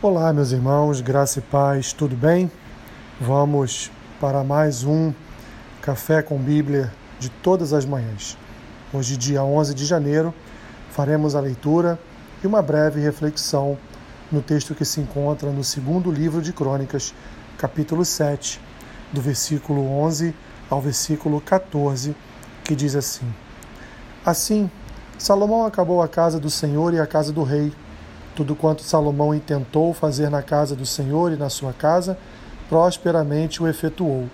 Olá, meus irmãos, graça e paz, tudo bem? Vamos para mais um Café com Bíblia de todas as manhãs. Hoje, dia 11 de janeiro, faremos a leitura e uma breve reflexão no texto que se encontra no segundo livro de Crônicas, capítulo 7, do versículo 11 ao versículo 14, que diz assim: Assim, Salomão acabou a casa do Senhor e a casa do rei tudo quanto Salomão intentou fazer na casa do Senhor e na sua casa, prosperamente o efetuou.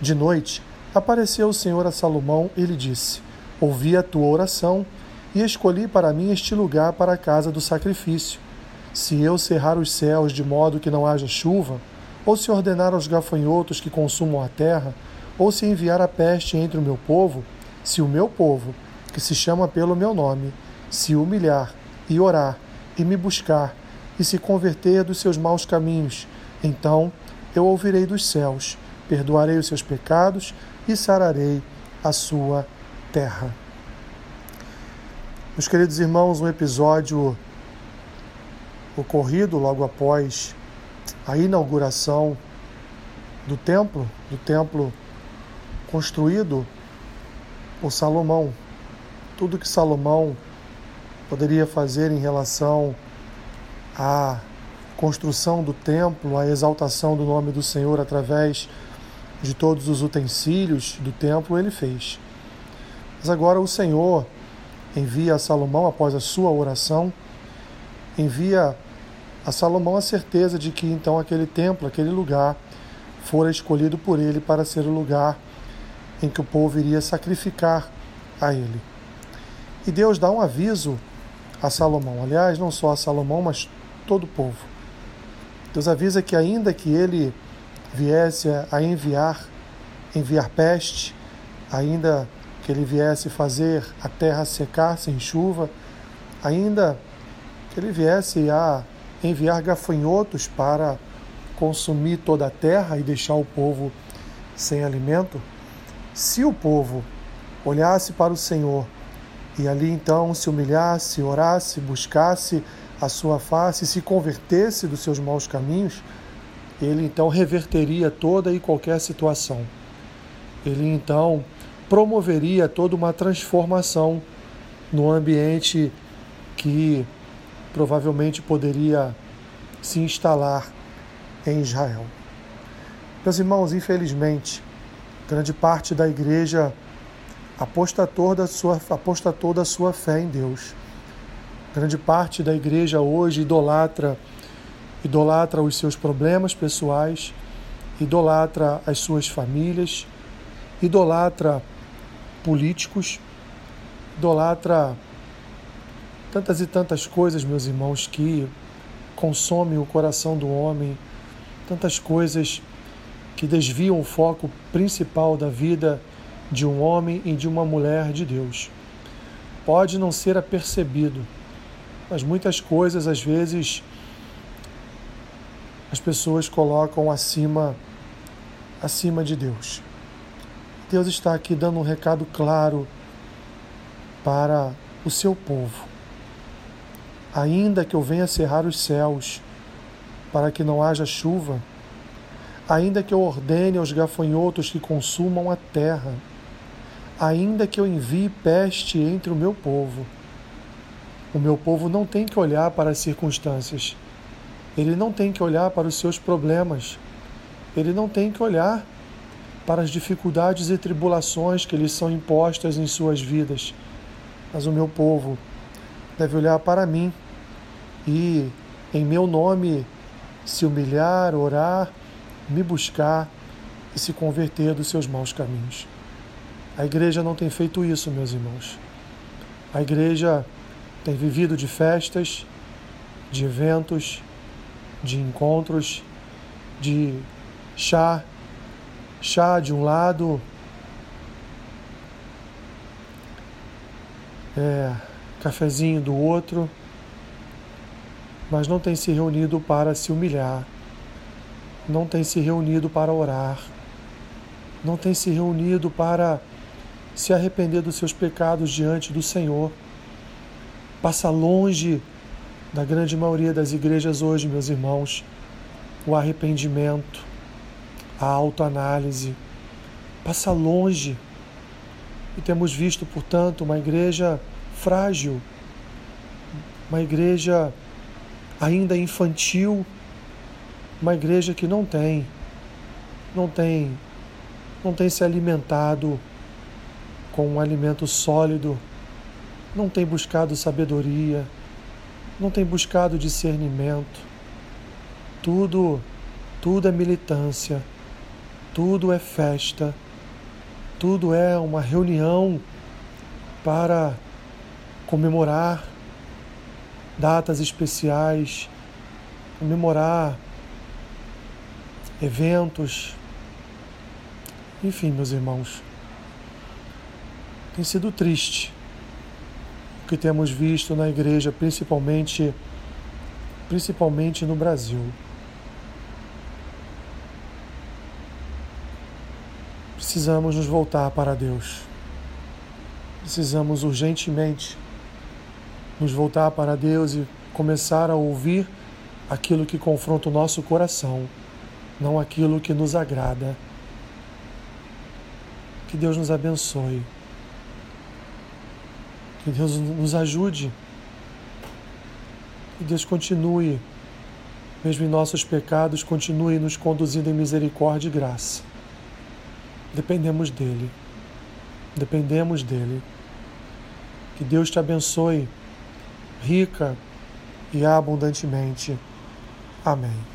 De noite, apareceu o Senhor a Salomão e lhe disse: Ouvi a tua oração e escolhi para mim este lugar para a casa do sacrifício. Se eu cerrar os céus de modo que não haja chuva, ou se ordenar aos gafanhotos que consumam a terra, ou se enviar a peste entre o meu povo, se o meu povo, que se chama pelo meu nome, se humilhar e orar e me buscar e se converter dos seus maus caminhos, então eu ouvirei dos céus, perdoarei os seus pecados e sararei a sua terra. Meus queridos irmãos, um episódio ocorrido logo após a inauguração do templo, do templo construído por Salomão. Tudo que Salomão poderia fazer em relação à construção do templo, à exaltação do nome do Senhor através de todos os utensílios do templo, ele fez. Mas agora o Senhor envia a Salomão, após a sua oração, envia a Salomão a certeza de que então aquele templo, aquele lugar, fora escolhido por ele para ser o lugar em que o povo iria sacrificar a ele. E Deus dá um aviso a Salomão. Aliás, não só a Salomão, mas todo o povo. Deus avisa que ainda que ele viesse a enviar, enviar peste, ainda que ele viesse fazer a terra secar sem chuva, ainda que ele viesse a enviar gafanhotos para consumir toda a terra e deixar o povo sem alimento, se o povo olhasse para o Senhor e ali então se humilhasse, orasse, buscasse a sua face, se convertesse dos seus maus caminhos, ele então reverteria toda e qualquer situação. Ele então promoveria toda uma transformação no ambiente que provavelmente poderia se instalar em Israel. Meus irmãos, infelizmente, grande parte da igreja apostatou da sua, apostatou da sua fé em Deus. Grande parte da igreja hoje idolatra, idolatra os seus problemas pessoais, idolatra as suas famílias, idolatra políticos, idolatra tantas e tantas coisas, meus irmãos, que consomem o coração do homem, tantas coisas que desviam o foco principal da vida de um homem e de uma mulher de Deus. Pode não ser apercebido, mas muitas coisas às vezes as pessoas colocam acima acima de Deus. Deus está aqui dando um recado claro para o seu povo. Ainda que eu venha cerrar os céus para que não haja chuva, ainda que eu ordene aos gafanhotos que consumam a terra, ainda que eu envie peste entre o meu povo. O meu povo não tem que olhar para as circunstâncias, ele não tem que olhar para os seus problemas, ele não tem que olhar para as dificuldades e tribulações que lhes são impostas em suas vidas, mas o meu povo deve olhar para mim e, em meu nome, se humilhar, orar, me buscar e se converter dos seus maus caminhos. A igreja não tem feito isso, meus irmãos. A igreja tem vivido de festas, de eventos, de encontros, de chá, chá de um lado, é, cafezinho do outro, mas não tem se reunido para se humilhar, não tem se reunido para orar, não tem se reunido para se arrepender dos seus pecados diante do Senhor. Passa longe da grande maioria das igrejas hoje, meus irmãos, o arrependimento, a autoanálise, passa longe. E temos visto, portanto, uma igreja frágil, uma igreja ainda infantil, uma igreja que não tem, não tem, não tem se alimentado com um alimento sólido, não tem buscado sabedoria, não tem buscado discernimento. Tudo, tudo é militância, tudo é festa, tudo é uma reunião para comemorar datas especiais, comemorar eventos. Enfim, meus irmãos, tem sido triste o que temos visto na igreja, principalmente principalmente no Brasil. Precisamos nos voltar para Deus. Precisamos urgentemente nos voltar para Deus e começar a ouvir aquilo que confronta o nosso coração, não aquilo que nos agrada. Que Deus nos abençoe. Que Deus nos ajude. Que Deus continue, mesmo em nossos pecados, continue nos conduzindo em misericórdia e graça. Dependemos dEle. Dependemos dEle. Que Deus te abençoe rica e abundantemente. Amém.